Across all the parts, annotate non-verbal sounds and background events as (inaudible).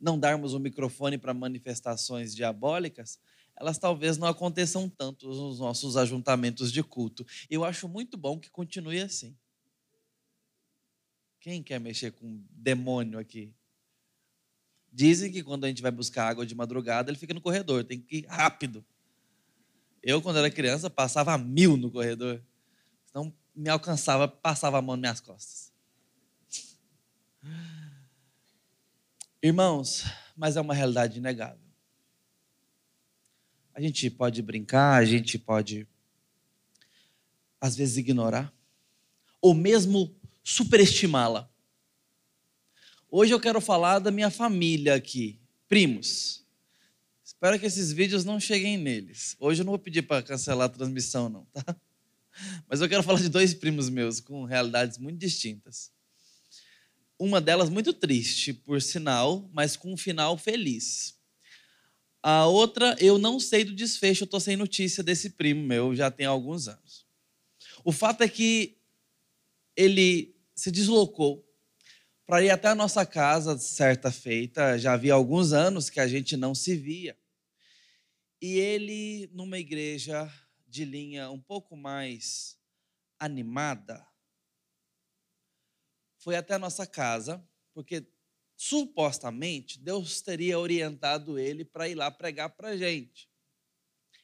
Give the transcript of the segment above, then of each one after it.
não darmos o microfone para manifestações diabólicas, elas talvez não aconteçam tanto nos nossos ajuntamentos de culto. Eu acho muito bom que continue assim. Quem quer mexer com demônio aqui? Dizem que quando a gente vai buscar água de madrugada, ele fica no corredor, tem que ir rápido. Eu, quando era criança, passava mil no corredor. Então, me alcançava, passava a mão nas minhas costas. Irmãos, mas é uma realidade inegável. A gente pode brincar, a gente pode, às vezes, ignorar, ou mesmo superestimá-la. Hoje eu quero falar da minha família aqui, primos. Espero que esses vídeos não cheguem neles. Hoje eu não vou pedir para cancelar a transmissão, não, tá? Mas eu quero falar de dois primos meus com realidades muito distintas. Uma delas muito triste, por sinal, mas com um final feliz. A outra, eu não sei do desfecho, eu sem notícia desse primo meu, já tem alguns anos. O fato é que ele se deslocou para ir até a nossa casa certa feita, já havia alguns anos que a gente não se via. E ele, numa igreja de linha um pouco mais animada, foi até a nossa casa, porque supostamente Deus teria orientado ele para ir lá pregar para a gente.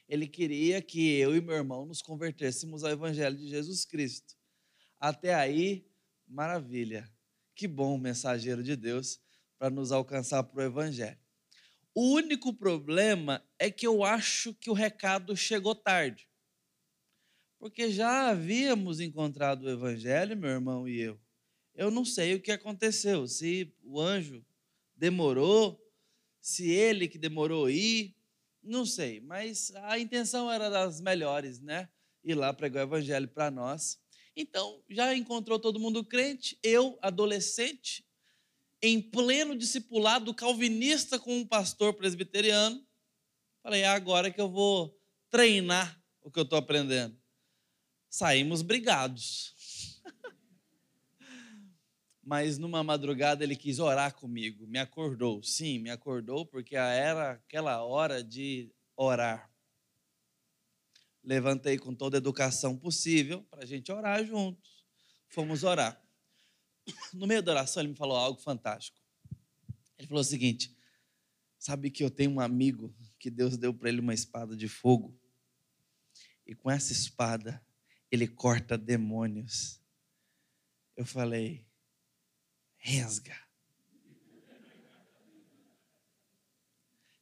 Ele queria que eu e meu irmão nos convertêssemos ao Evangelho de Jesus Cristo. Até aí, maravilha. Que bom mensageiro de Deus para nos alcançar para o Evangelho. O único problema é que eu acho que o recado chegou tarde. Porque já havíamos encontrado o Evangelho, meu irmão e eu. Eu não sei o que aconteceu, se o anjo demorou, se ele que demorou ir, não sei, mas a intenção era das melhores, né? Ir lá pregar o evangelho para nós. Então, já encontrou todo mundo crente, eu, adolescente, em pleno discipulado calvinista com um pastor presbiteriano. Falei, é agora que eu vou treinar o que eu estou aprendendo. Saímos brigados. Mas numa madrugada ele quis orar comigo, me acordou. Sim, me acordou porque era aquela hora de orar levantei com toda a educação possível para a gente orar juntos. Fomos orar. No meio da oração, ele me falou algo fantástico. Ele falou o seguinte: Sabe que eu tenho um amigo que Deus deu para ele uma espada de fogo, e com essa espada ele corta demônios. Eu falei, resga.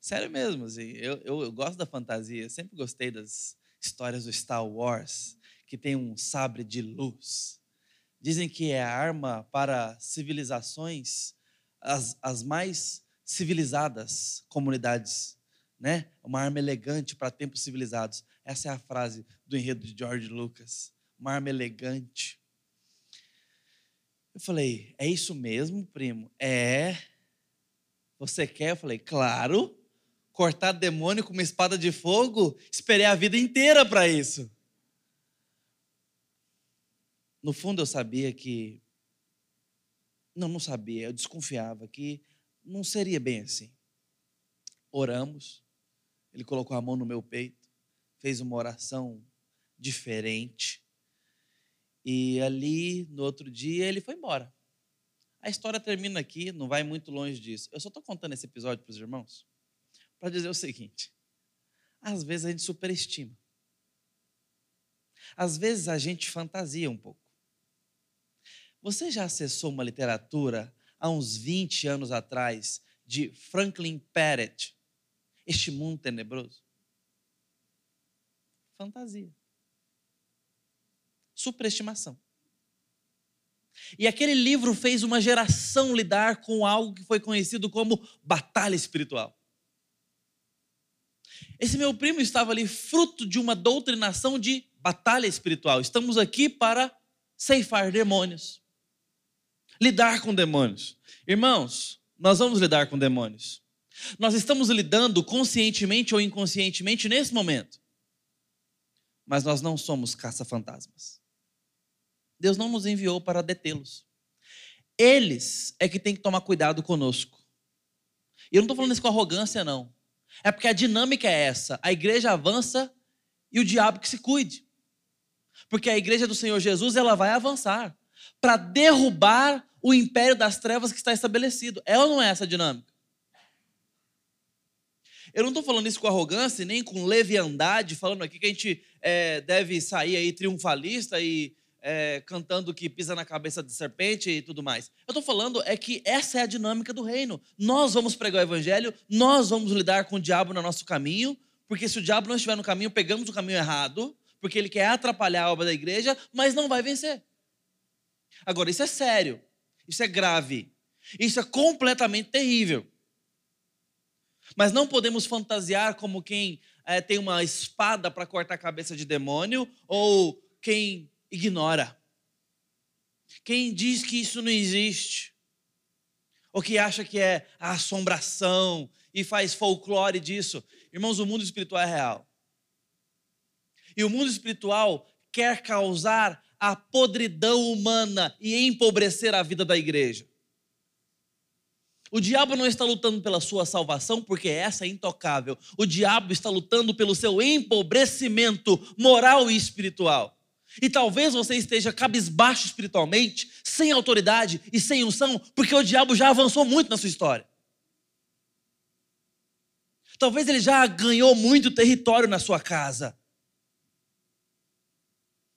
Sério mesmo, assim, eu, eu, eu gosto da fantasia, sempre gostei das, histórias do Star Wars, que tem um sabre de luz. Dizem que é a arma para civilizações, as, as mais civilizadas comunidades, né? Uma arma elegante para tempos civilizados. Essa é a frase do enredo de George Lucas. Uma arma elegante. Eu falei, é isso mesmo, primo? É. Você quer? Eu falei, claro cortar demônio com uma espada de fogo, esperei a vida inteira para isso. No fundo eu sabia que. Não, não sabia, eu desconfiava que não seria bem assim. Oramos, ele colocou a mão no meu peito, fez uma oração diferente. E ali, no outro dia, ele foi embora. A história termina aqui, não vai muito longe disso. Eu só estou contando esse episódio para os irmãos para dizer o seguinte: às vezes a gente superestima. Às vezes a gente fantasia um pouco. Você já acessou uma literatura há uns 20 anos atrás de Franklin Perret, Este Mundo Tenebroso? Fantasia. Superestimação. E aquele livro fez uma geração lidar com algo que foi conhecido como batalha espiritual. Esse meu primo estava ali fruto de uma doutrinação de batalha espiritual. Estamos aqui para ceifar demônios, lidar com demônios. Irmãos, nós vamos lidar com demônios. Nós estamos lidando conscientemente ou inconscientemente nesse momento. Mas nós não somos caça-fantasmas. Deus não nos enviou para detê-los. Eles é que tem que tomar cuidado conosco. E eu não estou falando isso com arrogância, não. É porque a dinâmica é essa: a igreja avança e o diabo que se cuide. Porque a igreja do Senhor Jesus ela vai avançar para derrubar o império das trevas que está estabelecido. É ou não é essa dinâmica? Eu não estou falando isso com arrogância, nem com leviandade, falando aqui que a gente é, deve sair aí triunfalista e é, cantando que pisa na cabeça de serpente e tudo mais. Eu estou falando é que essa é a dinâmica do reino. Nós vamos pregar o evangelho, nós vamos lidar com o diabo no nosso caminho, porque se o diabo não estiver no caminho, pegamos o caminho errado, porque ele quer atrapalhar a obra da igreja, mas não vai vencer. Agora, isso é sério, isso é grave, isso é completamente terrível. Mas não podemos fantasiar como quem é, tem uma espada para cortar a cabeça de demônio ou quem ignora. Quem diz que isso não existe, ou que acha que é a assombração e faz folclore disso. Irmãos, o mundo espiritual é real. E o mundo espiritual quer causar a podridão humana e empobrecer a vida da igreja. O diabo não está lutando pela sua salvação, porque essa é intocável. O diabo está lutando pelo seu empobrecimento moral e espiritual. E talvez você esteja cabisbaixo espiritualmente, sem autoridade e sem unção, porque o diabo já avançou muito na sua história. Talvez ele já ganhou muito território na sua casa.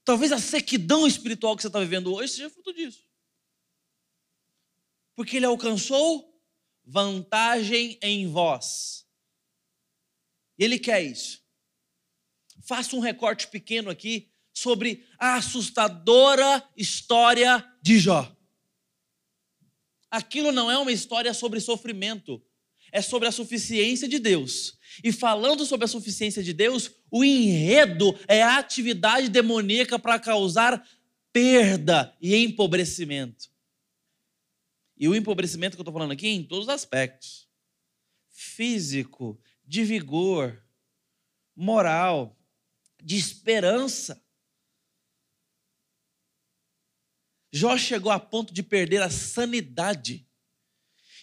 Talvez a sequidão espiritual que você está vivendo hoje seja fruto disso. Porque ele alcançou vantagem em vós. Ele quer isso. Faça um recorte pequeno aqui sobre a assustadora história de Jó. Aquilo não é uma história sobre sofrimento, é sobre a suficiência de Deus. E falando sobre a suficiência de Deus, o enredo é a atividade demoníaca para causar perda e empobrecimento. E o empobrecimento que eu estou falando aqui é em todos os aspectos: físico, de vigor, moral, de esperança. Jó chegou a ponto de perder a sanidade.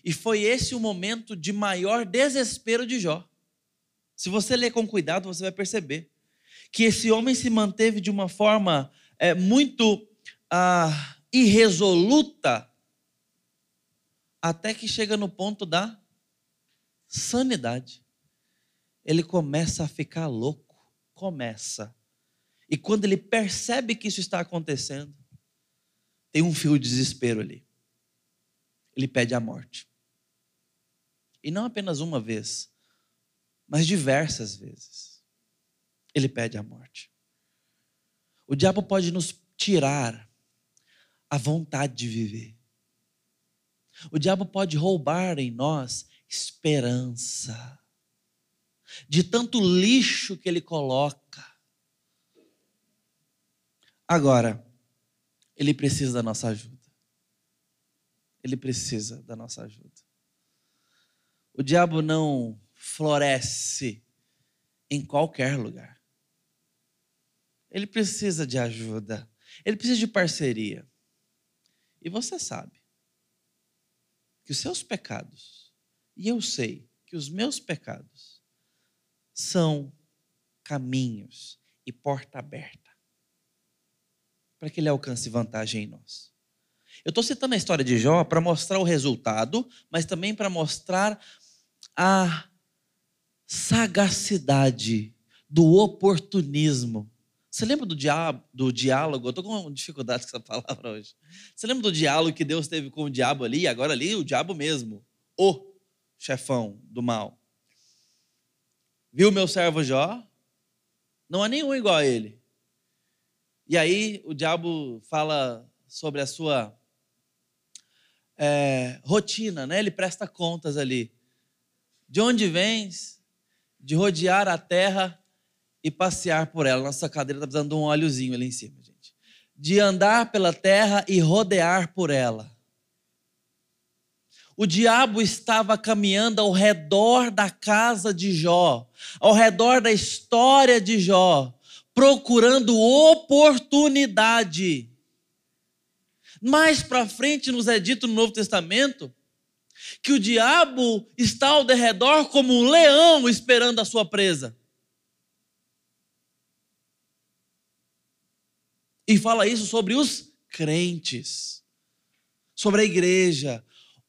E foi esse o momento de maior desespero de Jó. Se você ler com cuidado, você vai perceber que esse homem se manteve de uma forma é, muito ah, irresoluta até que chega no ponto da sanidade. Ele começa a ficar louco, começa. E quando ele percebe que isso está acontecendo, tem um fio de desespero ali. Ele pede a morte. E não apenas uma vez, mas diversas vezes. Ele pede a morte. O diabo pode nos tirar a vontade de viver. O diabo pode roubar em nós esperança. De tanto lixo que ele coloca. Agora, ele precisa da nossa ajuda. Ele precisa da nossa ajuda. O diabo não floresce em qualquer lugar. Ele precisa de ajuda. Ele precisa de parceria. E você sabe que os seus pecados, e eu sei que os meus pecados, são caminhos e porta aberta para que ele alcance vantagem em nós. Eu estou citando a história de Jó para mostrar o resultado, mas também para mostrar a sagacidade do oportunismo você lembra do, diabo, do diálogo? Eu estou com dificuldade com essa (laughs) palavra hoje. Você lembra do diálogo que Deus teve com o diabo ali? Agora ali, o diabo mesmo. O chefão do mal. Viu meu servo Jó? Não há nenhum igual a ele. E aí o diabo fala sobre a sua é, rotina, né? Ele presta contas ali. De onde vens? De rodear a terra e passear por ela. Nossa cadeira está precisando de um óleozinho ali em cima, gente. De andar pela terra e rodear por ela. O diabo estava caminhando ao redor da casa de Jó, ao redor da história de Jó, procurando oportunidade. Mais para frente nos é dito no Novo Testamento que o diabo está ao derredor como um leão esperando a sua presa. E fala isso sobre os crentes, sobre a igreja.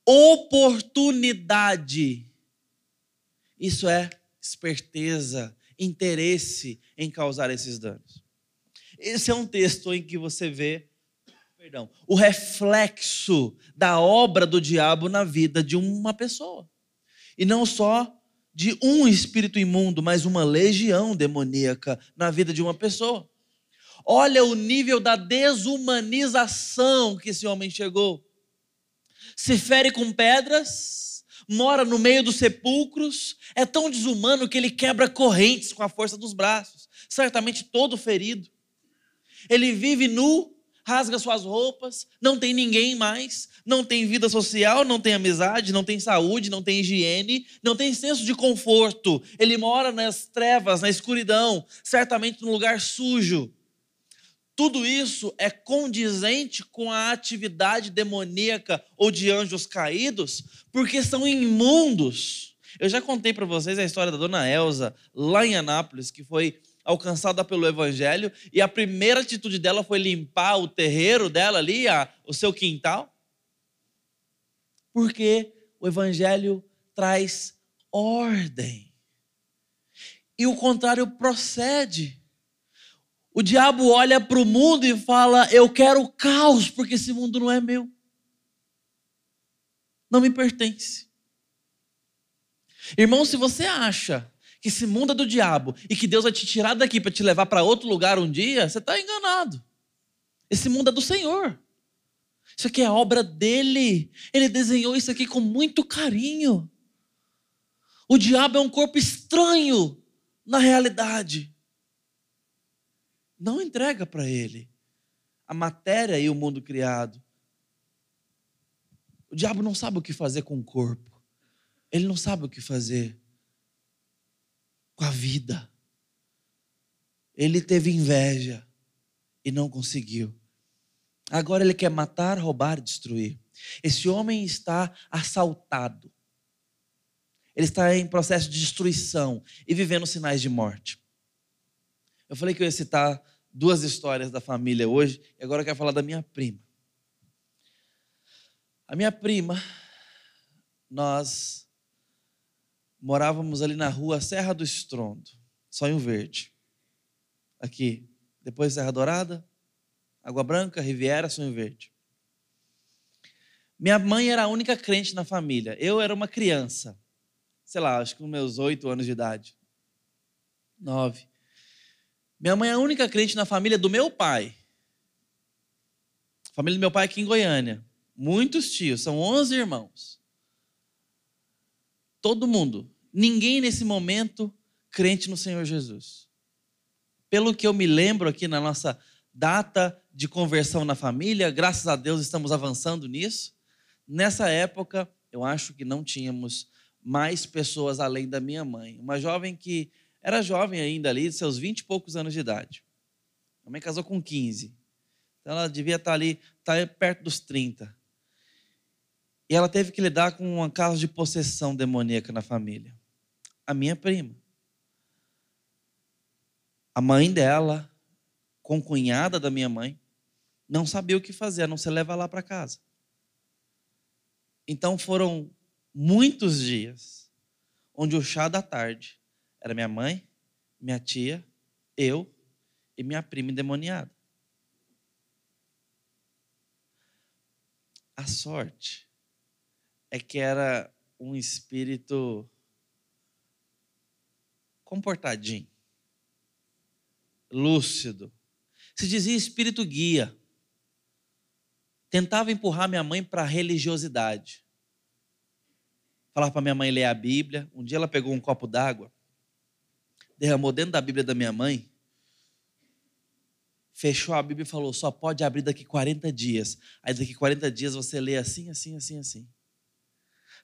Oportunidade. Isso é esperteza, interesse em causar esses danos. Esse é um texto em que você vê perdão, o reflexo da obra do diabo na vida de uma pessoa. E não só de um espírito imundo, mas uma legião demoníaca na vida de uma pessoa. Olha o nível da desumanização que esse homem chegou. Se fere com pedras, mora no meio dos sepulcros, é tão desumano que ele quebra correntes com a força dos braços, certamente todo ferido. Ele vive nu, rasga suas roupas, não tem ninguém mais, não tem vida social, não tem amizade, não tem saúde, não tem higiene, não tem senso de conforto. Ele mora nas trevas, na escuridão, certamente num lugar sujo. Tudo isso é condizente com a atividade demoníaca ou de anjos caídos, porque são imundos. Eu já contei para vocês a história da dona Elsa, lá em Anápolis, que foi alcançada pelo evangelho, e a primeira atitude dela foi limpar o terreiro dela ali, a, o seu quintal. Porque o evangelho traz ordem. E o contrário procede. O diabo olha para o mundo e fala: Eu quero caos, porque esse mundo não é meu. Não me pertence. Irmão, se você acha que esse mundo é do diabo e que Deus vai te tirar daqui para te levar para outro lugar um dia, você está enganado. Esse mundo é do Senhor. Isso aqui é obra dele. Ele desenhou isso aqui com muito carinho. O diabo é um corpo estranho na realidade. Não entrega para ele a matéria e o mundo criado. O diabo não sabe o que fazer com o corpo. Ele não sabe o que fazer com a vida. Ele teve inveja e não conseguiu. Agora ele quer matar, roubar destruir. Esse homem está assaltado. Ele está em processo de destruição e vivendo sinais de morte. Eu falei que eu ia citar duas histórias da família hoje, e agora eu quero falar da minha prima. A minha prima, nós morávamos ali na rua Serra do Estrondo, Sonho Verde. Aqui, depois Serra Dourada, Água Branca, Riviera, Sonho Verde. Minha mãe era a única crente na família. Eu era uma criança, sei lá, acho que com meus oito anos de idade. Nove. Minha mãe é a única crente na família do meu pai. A família do meu pai aqui em Goiânia. Muitos tios, são onze irmãos. Todo mundo. Ninguém nesse momento crente no Senhor Jesus. Pelo que eu me lembro aqui na nossa data de conversão na família, graças a Deus estamos avançando nisso. Nessa época, eu acho que não tínhamos mais pessoas além da minha mãe. Uma jovem que era jovem ainda ali, seus vinte e poucos anos de idade. Minha mãe casou com 15. Então ela devia estar ali, estar perto dos 30. E ela teve que lidar com uma caso de possessão demoníaca na família. A minha prima. A mãe dela, com cunhada da minha mãe, não sabia o que fazer, a não ser levar lá para casa. Então foram muitos dias onde o chá da tarde era minha mãe, minha tia, eu e minha prima endemoniada. A sorte é que era um espírito comportadinho, lúcido. Se dizia espírito guia. Tentava empurrar minha mãe para a religiosidade. Falava para minha mãe ler a Bíblia. Um dia ela pegou um copo d'água, derramou dentro da Bíblia da minha mãe, fechou a Bíblia e falou: só pode abrir daqui 40 dias. Aí daqui 40 dias você lê assim, assim, assim, assim.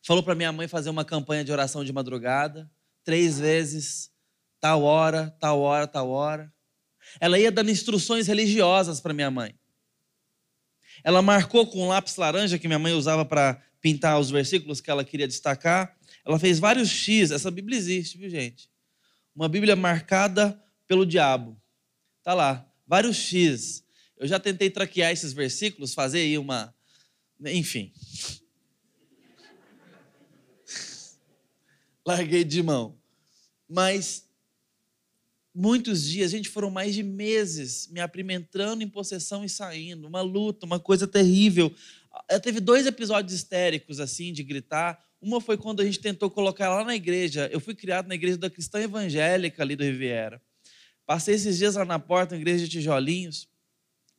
Falou para minha mãe fazer uma campanha de oração de madrugada, três vezes, tal hora, tal hora, tal hora. Ela ia dando instruções religiosas para minha mãe. Ela marcou com um lápis laranja que minha mãe usava para pintar os versículos que ela queria destacar. Ela fez vários X. Essa Bíblia existe, viu, gente? Uma Bíblia marcada pelo diabo. Tá lá, vários X. Eu já tentei traquear esses versículos, fazer aí uma. Enfim. (laughs) Larguei de mão. Mas muitos dias, gente, foram mais de meses me aprimentando em possessão e saindo, uma luta, uma coisa terrível. Eu teve dois episódios histéricos, assim, de gritar. Uma foi quando a gente tentou colocar lá na igreja. Eu fui criado na igreja da Cristã Evangélica ali do Riviera. Passei esses dias lá na porta, na igreja de tijolinhos.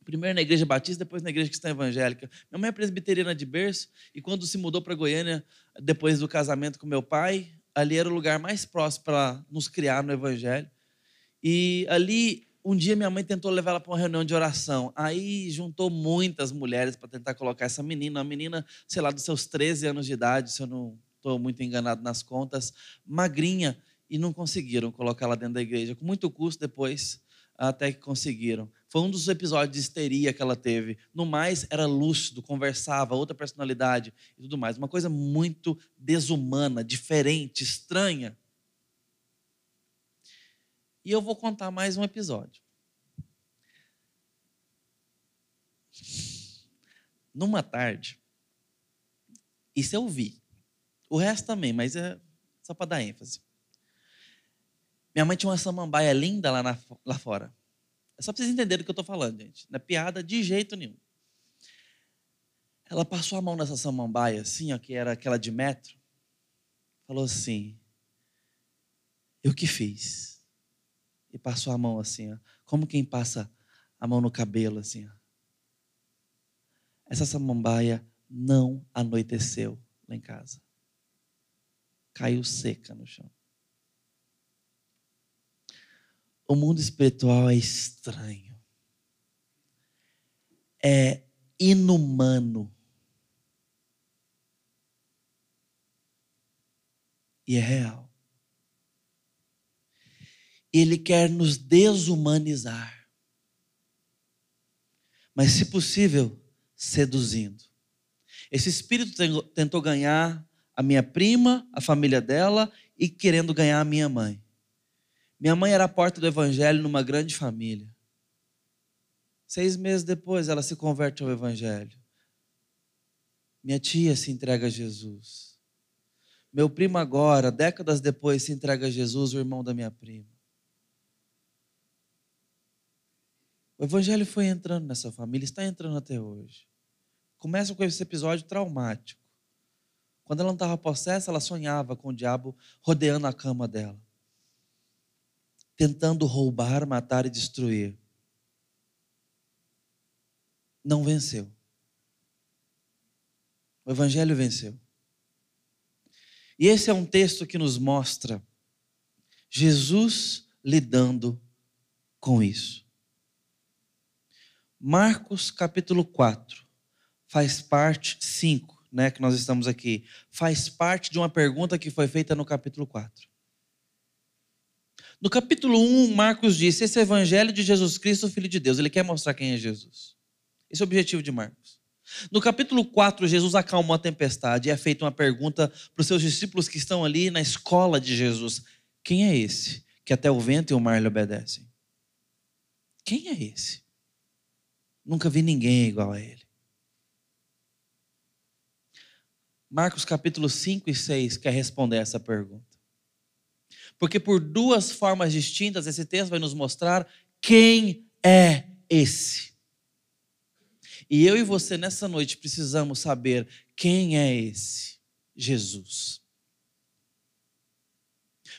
Primeiro na igreja batista, depois na igreja cristã evangélica. Minha mãe é presbiteriana de berço e quando se mudou para Goiânia, depois do casamento com meu pai, ali era o lugar mais próximo para nos criar no evangelho. E ali um dia minha mãe tentou levar ela para uma reunião de oração. Aí juntou muitas mulheres para tentar colocar essa menina, uma menina, sei lá, dos seus 13 anos de idade, se eu não estou muito enganado nas contas, magrinha, e não conseguiram colocar ela dentro da igreja. Com muito custo depois, até que conseguiram. Foi um dos episódios de histeria que ela teve. No mais, era lúcido, conversava, outra personalidade e tudo mais. Uma coisa muito desumana, diferente, estranha. E eu vou contar mais um episódio. Numa tarde, isso eu vi. O resto também, mas é só para dar ênfase. Minha mãe tinha uma samambaia linda lá, na, lá fora. É só para vocês entenderem do que eu estou falando, gente. Não é piada de jeito nenhum. Ela passou a mão nessa samambaia, assim, ó, que era aquela de metro. Falou assim: Eu que fiz e passou a mão assim, ó, como quem passa a mão no cabelo assim. Ó. Essa samambaia não anoiteceu lá em casa. Caiu seca no chão. O mundo espiritual é estranho. É inumano. E é real ele quer nos desumanizar. Mas, se possível, seduzindo. Esse espírito tentou ganhar a minha prima, a família dela e querendo ganhar a minha mãe. Minha mãe era a porta do evangelho numa grande família. Seis meses depois, ela se converte ao evangelho. Minha tia se entrega a Jesus. Meu primo agora, décadas depois, se entrega a Jesus, o irmão da minha prima. O evangelho foi entrando nessa família, está entrando até hoje. Começa com esse episódio traumático. Quando ela não estava possessa, ela sonhava com o diabo rodeando a cama dela, tentando roubar, matar e destruir. Não venceu. O evangelho venceu. E esse é um texto que nos mostra Jesus lidando com isso. Marcos capítulo 4 faz parte, 5, né, que nós estamos aqui, faz parte de uma pergunta que foi feita no capítulo 4. No capítulo 1, Marcos disse: Esse é evangelho de Jesus Cristo, Filho de Deus. Ele quer mostrar quem é Jesus. Esse é o objetivo de Marcos. No capítulo 4, Jesus acalmou a tempestade e é feita uma pergunta para os seus discípulos que estão ali na escola de Jesus: Quem é esse que até o vento e o mar lhe obedecem? Quem é esse? Nunca vi ninguém igual a ele. Marcos capítulo 5 e 6 quer responder essa pergunta. Porque por duas formas distintas esse texto vai nos mostrar quem é esse. E eu e você nessa noite precisamos saber quem é esse Jesus.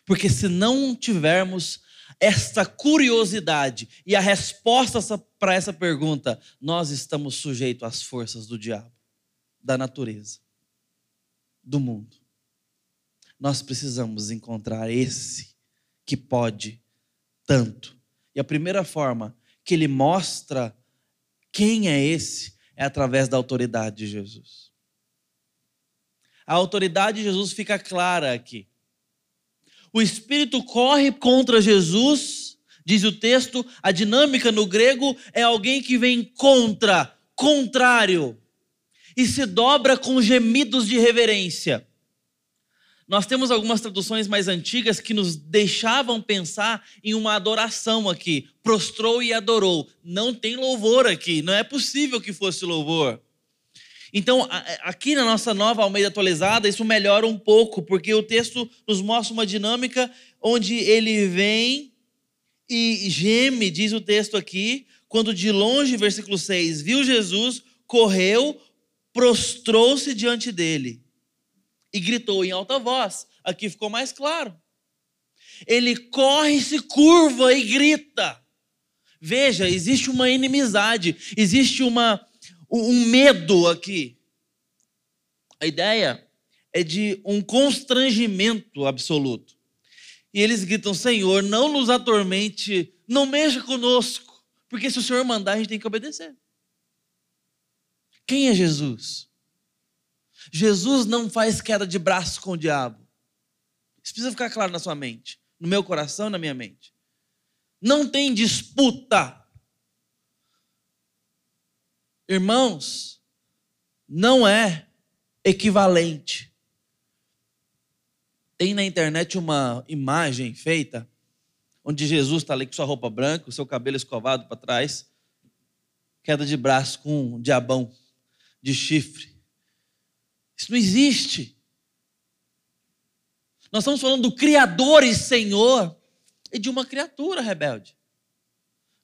Porque se não tivermos esta curiosidade e a resposta para essa pergunta, nós estamos sujeitos às forças do diabo, da natureza, do mundo. Nós precisamos encontrar esse que pode tanto. E a primeira forma que ele mostra quem é esse é através da autoridade de Jesus. A autoridade de Jesus fica clara aqui. O espírito corre contra Jesus, diz o texto, a dinâmica no grego é alguém que vem contra, contrário. e se dobra com gemidos de reverência. Nós temos algumas traduções mais antigas que nos deixavam pensar em uma adoração aqui. Prostrou e adorou. Não tem louvor aqui. Não é possível que fosse louvor. Então, aqui na nossa nova Almeida atualizada, isso melhora um pouco, porque o texto nos mostra uma dinâmica onde ele vem e geme, diz o texto aqui, quando de longe, versículo 6, viu Jesus, correu, prostrou-se diante dele e gritou em alta voz. Aqui ficou mais claro. Ele corre, se curva e grita. Veja, existe uma inimizade, existe uma, um medo aqui. A ideia é de um constrangimento absoluto. E eles gritam: Senhor, não nos atormente, não mexa conosco, porque se o Senhor mandar, a gente tem que obedecer. Quem é Jesus? Jesus não faz queda de braço com o diabo. Isso precisa ficar claro na sua mente, no meu coração e na minha mente. Não tem disputa. Irmãos, não é equivalente. Tem na internet uma imagem feita onde Jesus está ali com sua roupa branca, o seu cabelo escovado para trás, queda de braço com um diabão de chifre. Isso não existe. Nós estamos falando do Criador e Senhor e de uma criatura rebelde.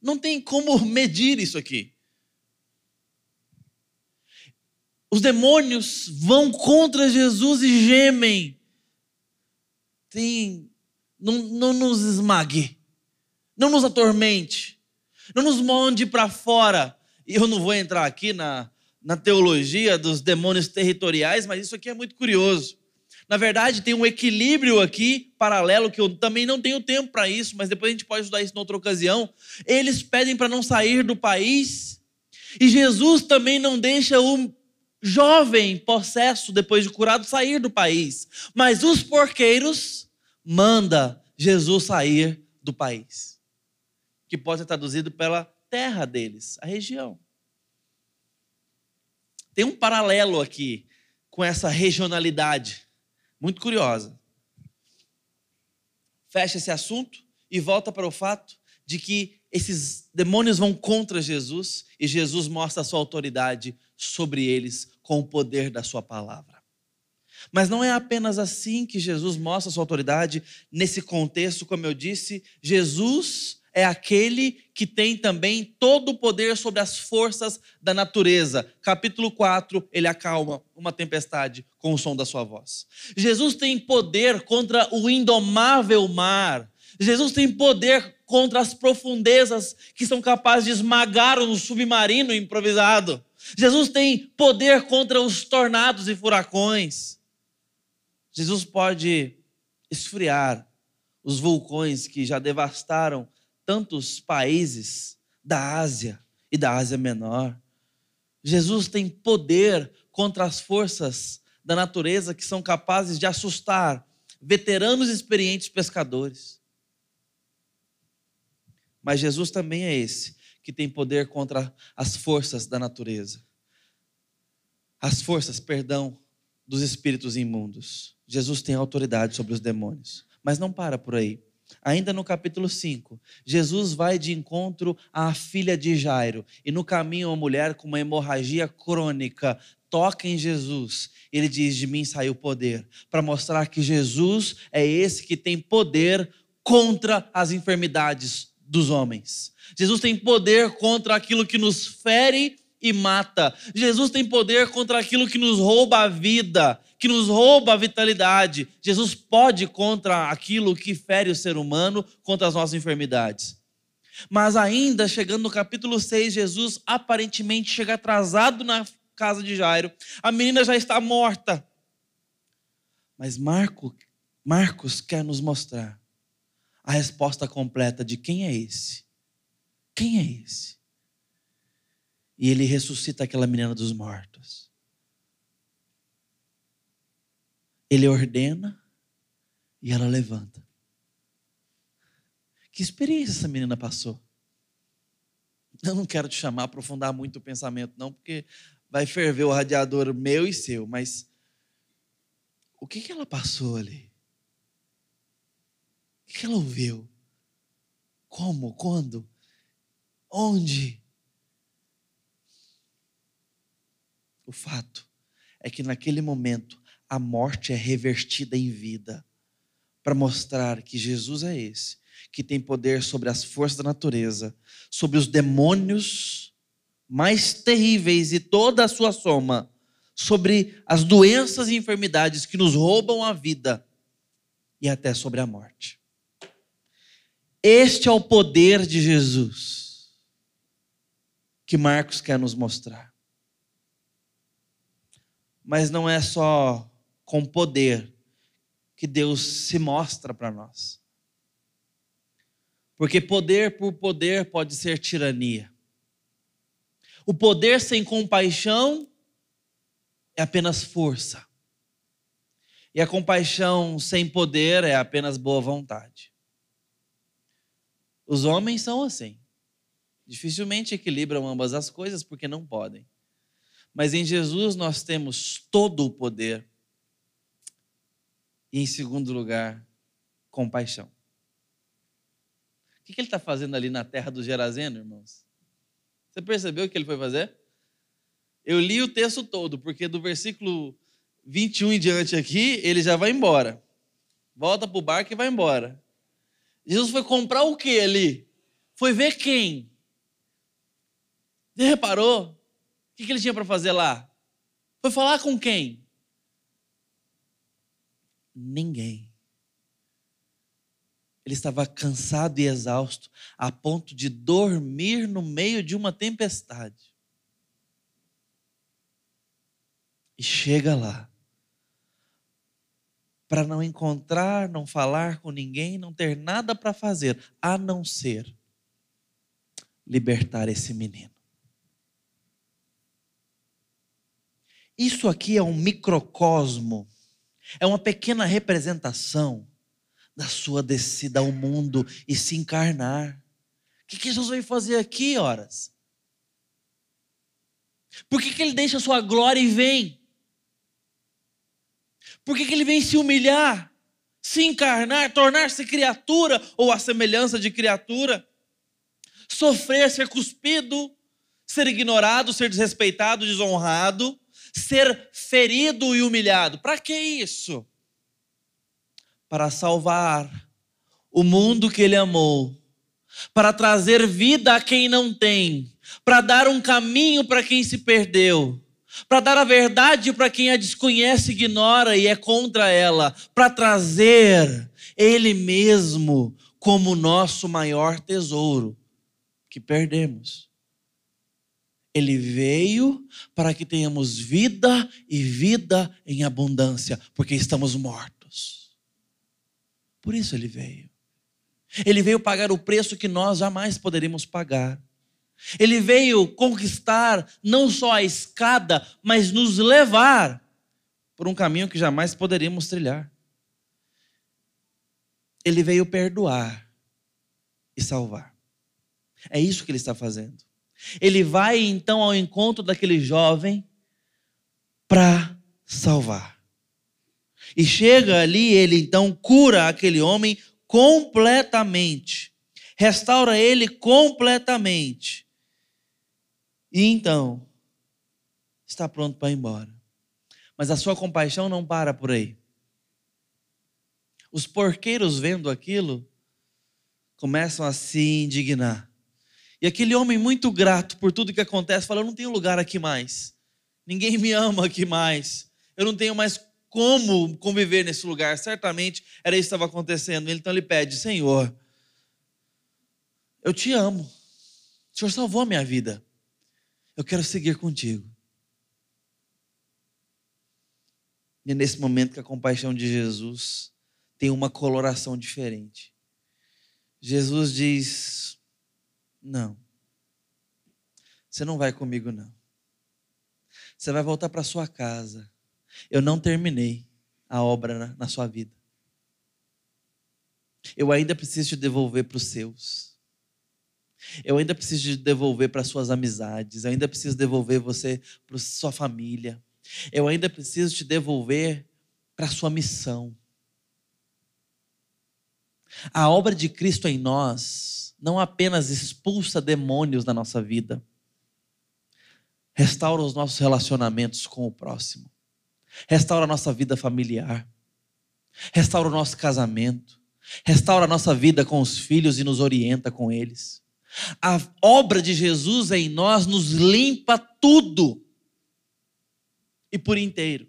Não tem como medir isso aqui. Os demônios vão contra Jesus e gemem. Tem, não, não nos esmague, não nos atormente, não nos mande para fora. E eu não vou entrar aqui na, na teologia dos demônios territoriais, mas isso aqui é muito curioso. Na verdade, tem um equilíbrio aqui paralelo que eu também não tenho tempo para isso, mas depois a gente pode estudar isso em outra ocasião. Eles pedem para não sair do país, e Jesus também não deixa o jovem possesso depois de curado sair do país, mas os porqueiros manda Jesus sair do país, que pode ser traduzido pela terra deles, a região. Tem um paralelo aqui com essa regionalidade, muito curiosa. Fecha esse assunto e volta para o fato de que esses demônios vão contra Jesus e Jesus mostra a sua autoridade sobre eles com o poder da sua palavra. Mas não é apenas assim que Jesus mostra sua autoridade nesse contexto, como eu disse, Jesus é aquele que tem também todo o poder sobre as forças da natureza. Capítulo 4, ele acalma uma tempestade com o som da sua voz. Jesus tem poder contra o indomável mar. Jesus tem poder contra as profundezas que são capazes de esmagar um submarino improvisado. Jesus tem poder contra os tornados e furacões. Jesus pode esfriar os vulcões que já devastaram tantos países da Ásia e da Ásia Menor. Jesus tem poder contra as forças da natureza que são capazes de assustar veteranos e experientes pescadores. Mas Jesus também é esse que tem poder contra as forças da natureza. As forças, perdão, dos espíritos imundos. Jesus tem autoridade sobre os demônios. Mas não para por aí. Ainda no capítulo 5, Jesus vai de encontro à filha de Jairo, e no caminho uma mulher com uma hemorragia crônica toca em Jesus. Ele diz: De mim saiu poder, para mostrar que Jesus é esse que tem poder contra as enfermidades dos homens. Jesus tem poder contra aquilo que nos fere e mata. Jesus tem poder contra aquilo que nos rouba a vida, que nos rouba a vitalidade. Jesus pode contra aquilo que fere o ser humano, contra as nossas enfermidades. Mas ainda, chegando no capítulo 6, Jesus aparentemente chega atrasado na casa de Jairo. A menina já está morta. Mas Marco, Marcos quer nos mostrar a resposta completa de quem é esse. Quem é esse? E ele ressuscita aquela menina dos mortos. Ele ordena e ela levanta. Que experiência essa menina passou? Eu não quero te chamar, aprofundar muito o pensamento, não, porque vai ferver o radiador meu e seu, mas o que, que ela passou ali? O que, ela ouviu? Como? Quando? Onde? O fato é que naquele momento a morte é revertida em vida para mostrar que Jesus é esse que tem poder sobre as forças da natureza, sobre os demônios mais terríveis e toda a sua soma, sobre as doenças e enfermidades que nos roubam a vida e até sobre a morte. Este é o poder de Jesus que Marcos quer nos mostrar. Mas não é só com poder que Deus se mostra para nós. Porque poder por poder pode ser tirania. O poder sem compaixão é apenas força. E a compaixão sem poder é apenas boa vontade. Os homens são assim. Dificilmente equilibram ambas as coisas porque não podem. Mas em Jesus nós temos todo o poder. E em segundo lugar, compaixão. O que ele está fazendo ali na terra do Gerazeno, irmãos? Você percebeu o que ele foi fazer? Eu li o texto todo, porque do versículo 21 em diante aqui, ele já vai embora. Volta para o barco e vai embora. Jesus foi comprar o que ali? Foi ver quem? Você reparou? O que ele tinha para fazer lá? Foi falar com quem? Ninguém. Ele estava cansado e exausto, a ponto de dormir no meio de uma tempestade. E chega lá, para não encontrar, não falar com ninguém, não ter nada para fazer, a não ser libertar esse menino. Isso aqui é um microcosmo, é uma pequena representação da sua descida ao mundo e se encarnar. O que, Jesus veio fazer aqui, horas? Por que, que ele deixa a sua glória e vem? Por que, que ele vem se humilhar, se encarnar, tornar-se criatura ou a semelhança de criatura? Sofrer, ser cuspido, ser ignorado, ser desrespeitado, desonrado, ser ferido e humilhado. Para que isso? para salvar o mundo que ele amou, para trazer vida a quem não tem, para dar um caminho para quem se perdeu, para dar a verdade para quem a desconhece, ignora e é contra ela, para trazer ele mesmo como nosso maior tesouro que perdemos. Ele veio para que tenhamos vida e vida em abundância, porque estamos mortos. Por isso ele veio. Ele veio pagar o preço que nós jamais poderíamos pagar. Ele veio conquistar não só a escada, mas nos levar por um caminho que jamais poderíamos trilhar. Ele veio perdoar e salvar. É isso que ele está fazendo. Ele vai então ao encontro daquele jovem para salvar. E chega ali, ele então cura aquele homem completamente, restaura ele completamente. E então, está pronto para ir embora. Mas a sua compaixão não para por aí. Os porqueiros vendo aquilo começam a se indignar. E aquele homem muito grato por tudo que acontece, fala: Eu não tenho lugar aqui mais. Ninguém me ama aqui mais. Eu não tenho mais como conviver nesse lugar. Certamente era isso que estava acontecendo. Então ele pede: Senhor, eu te amo. O Senhor salvou a minha vida. Eu quero seguir contigo. E é nesse momento que a compaixão de Jesus tem uma coloração diferente. Jesus diz: Não, você não vai comigo, não. Você vai voltar para sua casa. Eu não terminei a obra na, na sua vida. Eu ainda preciso te devolver para os seus. Eu ainda preciso de devolver para suas amizades. Eu ainda preciso devolver você para sua família. Eu ainda preciso te devolver para sua missão. A obra de Cristo em nós não apenas expulsa demônios da nossa vida, restaura os nossos relacionamentos com o próximo, restaura a nossa vida familiar, restaura o nosso casamento, restaura a nossa vida com os filhos e nos orienta com eles. A obra de Jesus em nós nos limpa tudo e por inteiro,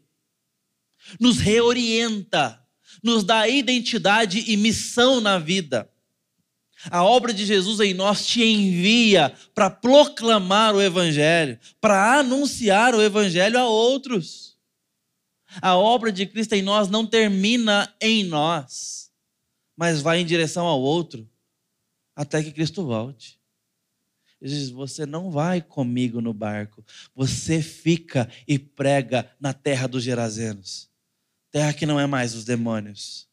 nos reorienta, nos dá identidade e missão na vida. A obra de Jesus em nós te envia para proclamar o Evangelho, para anunciar o Evangelho a outros. A obra de Cristo em nós não termina em nós, mas vai em direção ao outro, até que Cristo volte. Ele diz: Você não vai comigo no barco, você fica e prega na terra dos Gerazenos terra que não é mais dos demônios.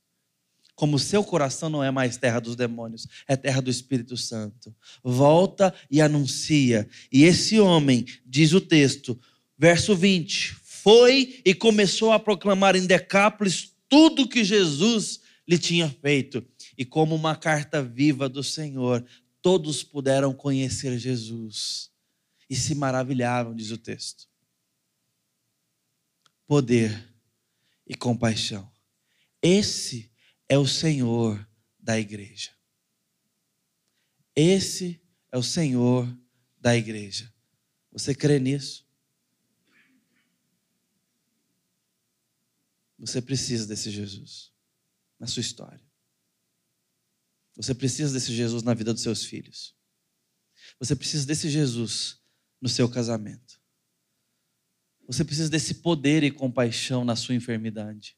Como o seu coração não é mais terra dos demônios, é terra do Espírito Santo. Volta e anuncia. E esse homem, diz o texto, verso 20, foi e começou a proclamar em Decápolis tudo que Jesus lhe tinha feito. E como uma carta viva do Senhor, todos puderam conhecer Jesus e se maravilhavam, diz o texto. Poder e compaixão. Esse é o Senhor da igreja. Esse é o Senhor da igreja. Você crê nisso? Você precisa desse Jesus na sua história. Você precisa desse Jesus na vida dos seus filhos. Você precisa desse Jesus no seu casamento. Você precisa desse poder e compaixão na sua enfermidade.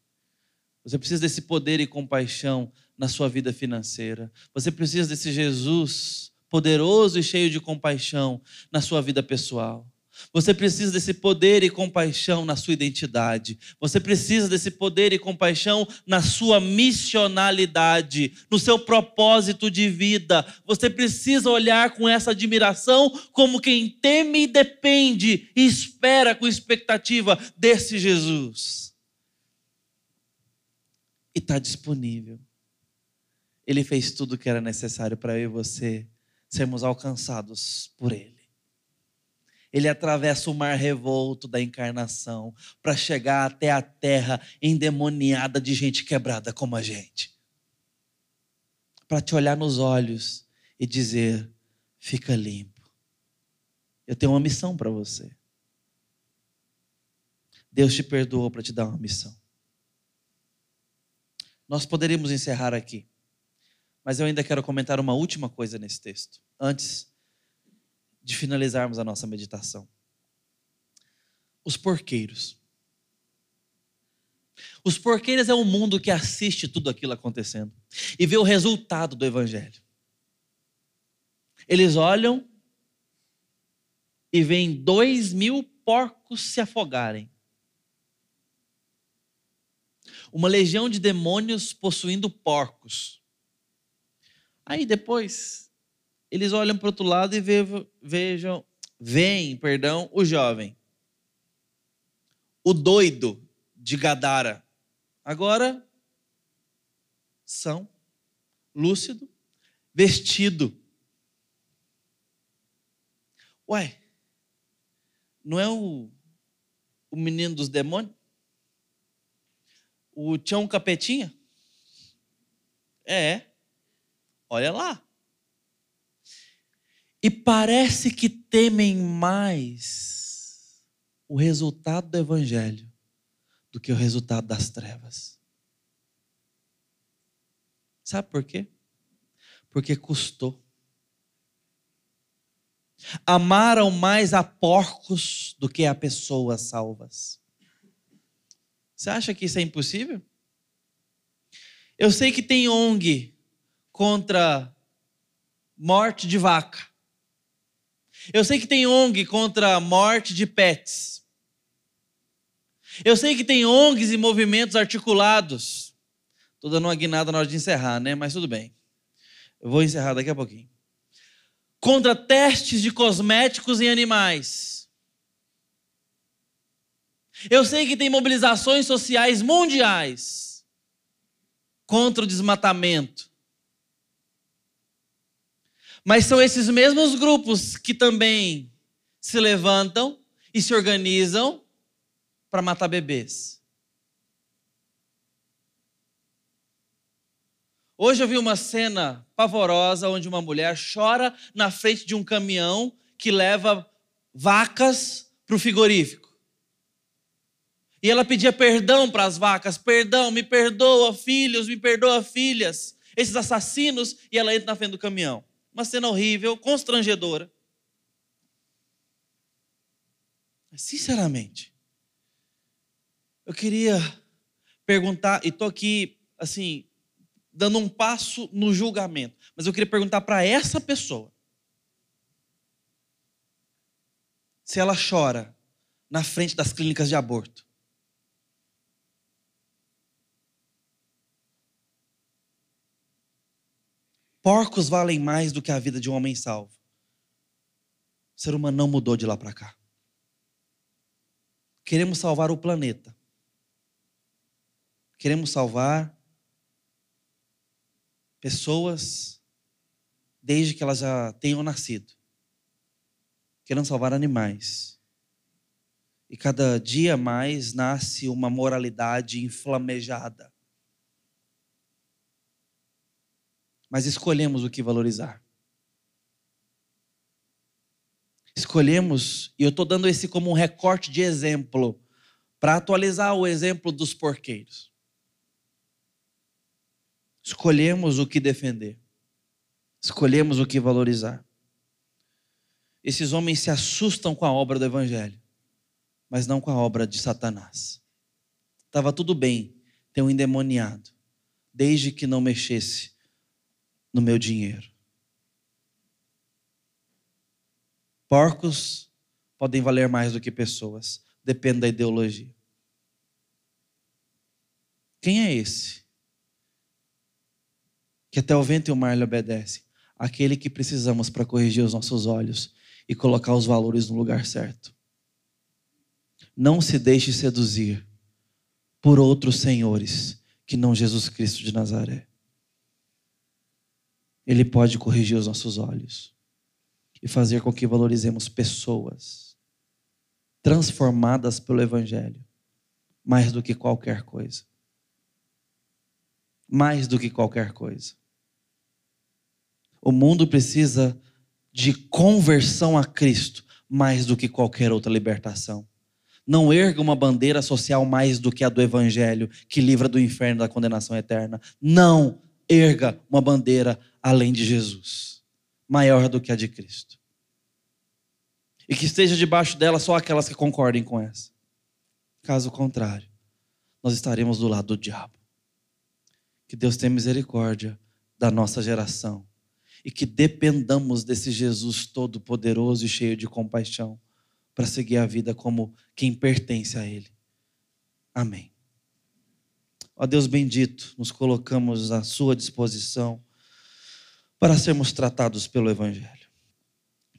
Você precisa desse poder e compaixão na sua vida financeira. Você precisa desse Jesus poderoso e cheio de compaixão na sua vida pessoal. Você precisa desse poder e compaixão na sua identidade. Você precisa desse poder e compaixão na sua missionalidade, no seu propósito de vida. Você precisa olhar com essa admiração como quem teme e depende e espera com expectativa desse Jesus. E está disponível. Ele fez tudo o que era necessário para eu e você sermos alcançados por Ele ele atravessa o mar revolto da encarnação para chegar até a terra endemoniada de gente quebrada como a gente. Para te olhar nos olhos e dizer: fica limpo. Eu tenho uma missão para você. Deus te perdoou para te dar uma missão. Nós poderíamos encerrar aqui, mas eu ainda quero comentar uma última coisa nesse texto, antes de finalizarmos a nossa meditação. Os porqueiros. Os porqueiros é um mundo que assiste tudo aquilo acontecendo e vê o resultado do evangelho. Eles olham e veem dois mil porcos se afogarem. Uma legião de demônios possuindo porcos. Aí depois eles olham para o outro lado e vejam, veem, perdão, o jovem, o doido de Gadara. Agora são lúcido, vestido. Ué, não é o, o menino dos demônios? O Tião Capetinha? É. Olha lá. E parece que temem mais o resultado do Evangelho do que o resultado das trevas. Sabe por quê? Porque custou. Amaram mais a porcos do que a pessoas salvas. Você acha que isso é impossível? Eu sei que tem ONG contra morte de vaca. Eu sei que tem ONG contra a morte de pets. Eu sei que tem ONGs e movimentos articulados. Estou dando uma guinada na hora de encerrar, né? Mas tudo bem. Eu vou encerrar daqui a pouquinho. contra testes de cosméticos em animais. Eu sei que tem mobilizações sociais mundiais contra o desmatamento. Mas são esses mesmos grupos que também se levantam e se organizam para matar bebês. Hoje eu vi uma cena pavorosa onde uma mulher chora na frente de um caminhão que leva vacas para o frigorífico. E ela pedia perdão para as vacas: perdão, me perdoa, filhos, me perdoa, filhas, esses assassinos. E ela entra na frente do caminhão. Uma cena horrível, constrangedora. Mas, sinceramente, eu queria perguntar, e estou aqui, assim, dando um passo no julgamento. Mas eu queria perguntar para essa pessoa se ela chora na frente das clínicas de aborto. Porcos valem mais do que a vida de um homem salvo. O ser humano não mudou de lá para cá. Queremos salvar o planeta. Queremos salvar pessoas desde que elas já tenham nascido, querendo salvar animais. E cada dia mais nasce uma moralidade inflamejada. Mas escolhemos o que valorizar. Escolhemos, e eu estou dando esse como um recorte de exemplo, para atualizar o exemplo dos porqueiros. Escolhemos o que defender. Escolhemos o que valorizar. Esses homens se assustam com a obra do Evangelho, mas não com a obra de Satanás. Estava tudo bem ter um endemoniado, desde que não mexesse no meu dinheiro. Porcos podem valer mais do que pessoas, depende da ideologia. Quem é esse que até o vento e o mar lhe obedecem. Aquele que precisamos para corrigir os nossos olhos e colocar os valores no lugar certo. Não se deixe seduzir por outros senhores que não Jesus Cristo de Nazaré. Ele pode corrigir os nossos olhos e fazer com que valorizemos pessoas transformadas pelo Evangelho mais do que qualquer coisa. Mais do que qualquer coisa. O mundo precisa de conversão a Cristo mais do que qualquer outra libertação. Não erga uma bandeira social mais do que a do Evangelho, que livra do inferno da condenação eterna. Não erga uma bandeira além de Jesus, maior do que a de Cristo. E que esteja debaixo dela só aquelas que concordem com essa. Caso contrário, nós estaremos do lado do diabo. Que Deus tenha misericórdia da nossa geração e que dependamos desse Jesus todo-poderoso e cheio de compaixão para seguir a vida como quem pertence a Ele. Amém. Ó Deus bendito, nos colocamos à Sua disposição para sermos tratados pelo Evangelho.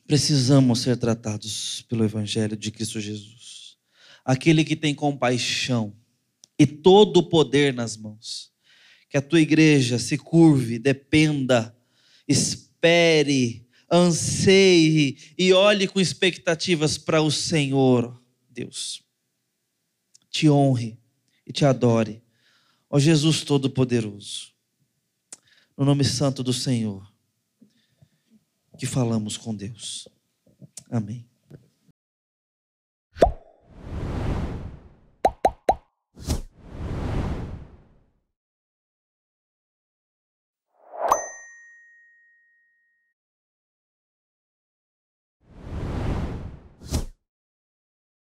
Precisamos ser tratados pelo Evangelho de Cristo Jesus. Aquele que tem compaixão e todo o poder nas mãos. Que a tua igreja se curve, dependa espere, anseie e olhe com expectativas para o Senhor, Deus. Te honre e te adore, ó Jesus Todo-Poderoso. No nome santo do Senhor, que falamos com Deus. Amém.